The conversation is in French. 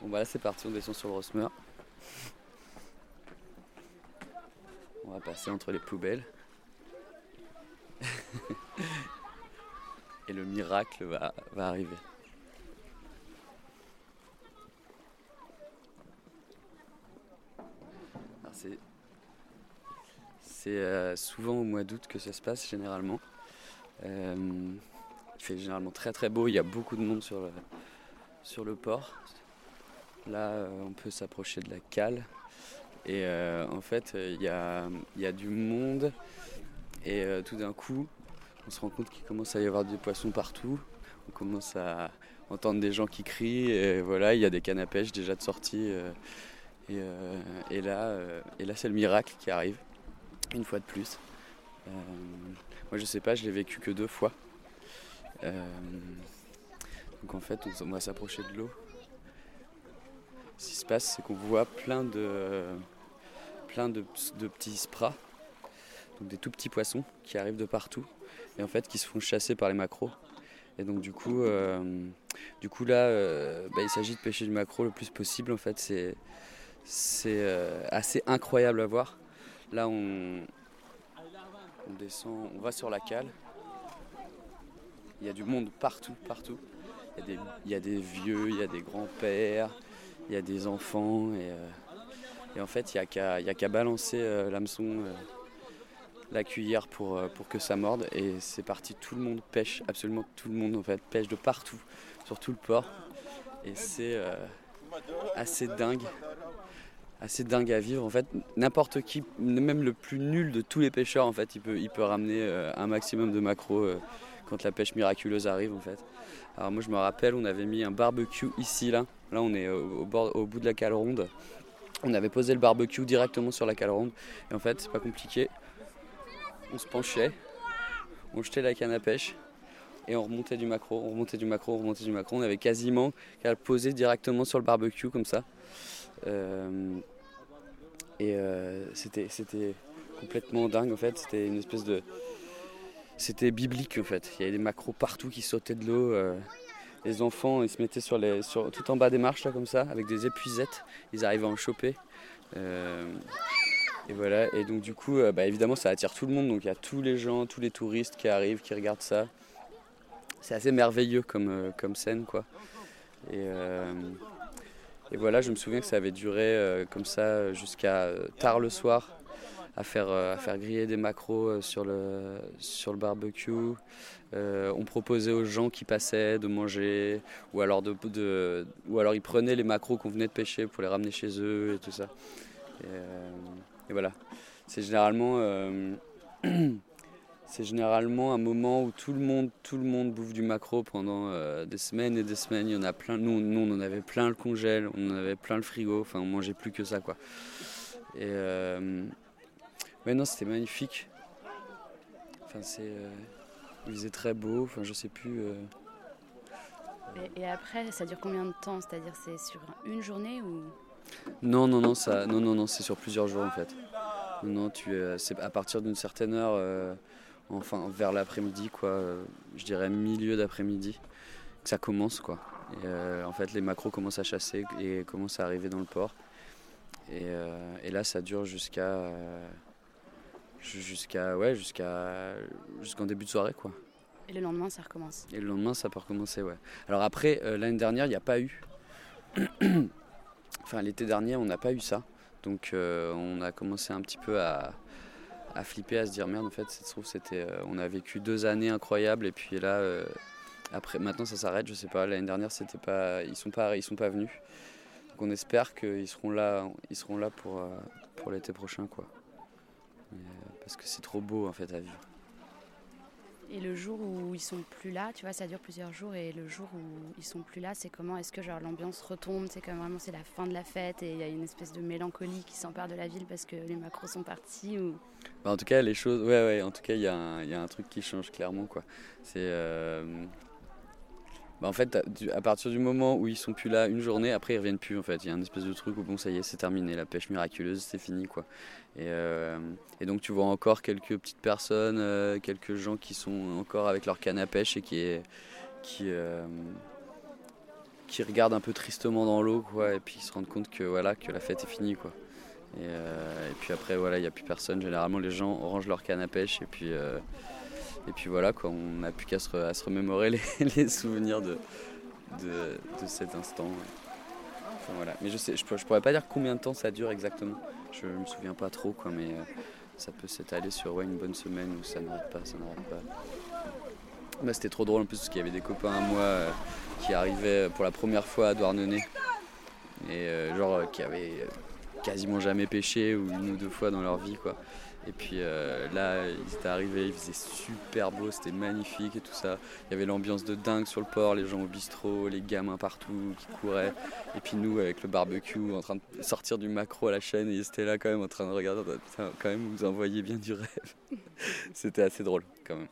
Bon bah là c'est parti, on descend sur le Rosmer. On va passer entre les poubelles. Et le miracle va, arriver. C'est euh, souvent au mois d'août que ça se passe généralement. Euh, il fait généralement très très beau, il y a beaucoup de monde sur le port. Là, euh, on peut s'approcher de la cale. Et euh, en fait, euh, il y, a, du monde. Et tout d'un coup, on se rend compte qu'il commence à y avoir des poissons partout. On commence à entendre des gens qui crient. Et voilà, il y a des cannes à pêche déjà de sortie. et, là, c'est le miracle qui arrive, une fois de plus. Moi, je sais pas, je l'ai vécu que deux fois. Donc en fait, on va s'approcher de l'eau. Ce qui se passe, c'est qu'on voit plein de, plein de, petits spras, donc des tout petits poissons qui arrivent de partout et en fait qui se font chasser par les macros. Et donc du coup, euh, du coup là, euh, bah, il s'agit de pêcher du maquereau le plus possible. En fait, c'est euh, assez incroyable à voir. Là, on, on descend, on va sur la cale. Il y a du monde partout, partout. Il y a des vieux, il y a des grands-pères, il y a des enfants. Et, euh, en fait, il n'y a qu'à balancer euh, l'hameçon, euh, la cuillère pour, pour que ça morde. Et c'est parti, tout le monde pêche, absolument tout le monde en fait, pêche de partout, sur tout le port. Et c'est assez dingue assez dingue à vivre en fait. N'importe qui même le plus nul de tous les pêcheurs en fait il peut il peut ramener euh, un maximum de macros euh, quand la pêche miraculeuse arrive en fait. Alors moi je me rappelle on avait mis un barbecue ici là. Là on est au, au bord au bout de la cale ronde on avait posé le barbecue directement sur la cale ronde et en fait c'est pas compliqué. On se penchait. On jetait la canne à pêche. Et on remontait du macro, on remontait du macro, on remontait du macro. On avait quasiment qu'à le poser directement sur le barbecue comme ça. Euh, et euh, c'était, c'était complètement dingue en fait. C'était une espèce de. C'était biblique en fait. Il y avait des macros partout qui sautaient de l'eau. euh, les enfants, ils se mettaient sur les, sur, tout en bas des marches là comme ça, avec des épuisettes. Ils arrivaient à en choper. Et voilà. Et donc du coup, bah, évidemment, ça attire tout le monde. Donc il y a tous les gens, tous les touristes qui arrivent, qui regardent ça. C'est assez merveilleux comme, comme scène quoi. Et, et voilà, je me souviens que ça avait duré euh, comme ça jusqu'à euh, tard le soir, à faire, euh, à faire griller des macros sur le, sur le barbecue. On proposait aux gens qui passaient de manger, ou alors, de, ou alors ils prenaient les macros qu'on venait de pêcher pour les ramener chez eux et tout ça. Et, voilà, c'est généralement, c'est généralement un moment où tout le monde, tout le monde bouffe du macro pendant euh, des semaines et des semaines. Il y en a plein. Nous, nous, on en avait plein le congèle, on en avait plein le frigo. Enfin, on mangeait plus que ça, quoi. Et euh, ouais, non, c'était magnifique. Enfin, c'est, euh, il faisait très beau. Enfin, je sais plus. euh, Et, et après, ça dure combien de temps? C'est-à-dire, c'est sur une journée ou? Non, non, non, ça, non, non, non, c'est sur plusieurs jours en fait. Non, tu, es- c'est à partir d'une certaine heure, enfin vers l'après-midi, quoi. euh, je dirais milieu d'après-midi, que ça commence, quoi. Et, euh, en fait, les macros commencent à chasser et commencent à arriver dans le port. Et, euh, et là, ça dure jusqu'à, ju- jusqu'à, ouais, jusqu'à, jusqu'en début de soirée, quoi. Et le lendemain, ça recommence. Et le lendemain, ça peut recommencer, ouais. Alors après, euh, l'année dernière, il n'y a pas eu. enfin, l'été dernier, on n'a pas eu ça. Donc, on a commencé un petit peu à, à flipper, à se dire merde, en fait, ça se trouve, c'était, euh, on a vécu deux années incroyables. Et puis là, euh, après, maintenant, ça s'arrête, je sais pas. L'année dernière, c'était pas, ils sont pas, ils sont pas venus. Donc, on espère qu'ils seront là, ils seront là pour, euh, pour l'été prochain, quoi. Parce que c'est trop beau, en fait, à vivre. Et le jour où ils sont plus là, tu vois, ça dure plusieurs jours. Et le jour où ils sont plus là, c'est comment Est-ce que genre l'ambiance retombe C'est comme vraiment c'est la fin de la fête et il y a une espèce de mélancolie qui s'empare de la ville parce que les macros sont partis ou Bah, en tout cas, les choses, ouais, ouais, en tout cas, il y, a un- il y a un truc qui change clairement, quoi. C'est, euh, bah, en fait, à- partir du moment où ils sont plus là une journée, après ils reviennent plus, en fait. Il y a un espèce de truc où bon, ça y est, c'est terminé, la pêche miraculeuse, c'est fini, quoi. Et, euh, et donc, tu vois encore quelques petites personnes, euh, quelques gens qui sont encore avec leur canne à pêche et qui, euh, qui regardent un peu tristement dans l'eau, quoi, et puis ils se rendent compte que voilà que la fête est finie, quoi. Et, euh, puis après, voilà, il n'y a plus personne. Généralement, les gens rangent leur canne à pêche, et puis et puis voilà, quoi, on n'a plus qu'à se, remémorer les, souvenirs de, de, cet instant. voilà. Mais je sais, je, je, pourrais pas dire combien de temps ça dure exactement. Je me souviens pas trop, quoi, mais euh, ça peut s'étaler sur ouais, une bonne semaine où ça n'arrête pas, ça n'arrête pas. Bah, c'était trop drôle en plus parce qu'il y avait des copains à moi euh, qui arrivaient pour la première fois à Douarnenez et euh, genre euh, qui avaient quasiment jamais pêché ou une ou deux fois dans leur vie quoi. Et puis là, ils étaient arrivés, il faisait super beau, c'était magnifique et tout ça. Il y avait l'ambiance de dingue sur le port, les gens au bistrot, les gamins partout qui couraient. Et puis nous, avec le barbecue, en train de sortir du macro à la chaîne, et ils étaient là quand même en train de regarder. Putain, quand même, vous envoyez bien du rêve. c'était assez drôle quand même.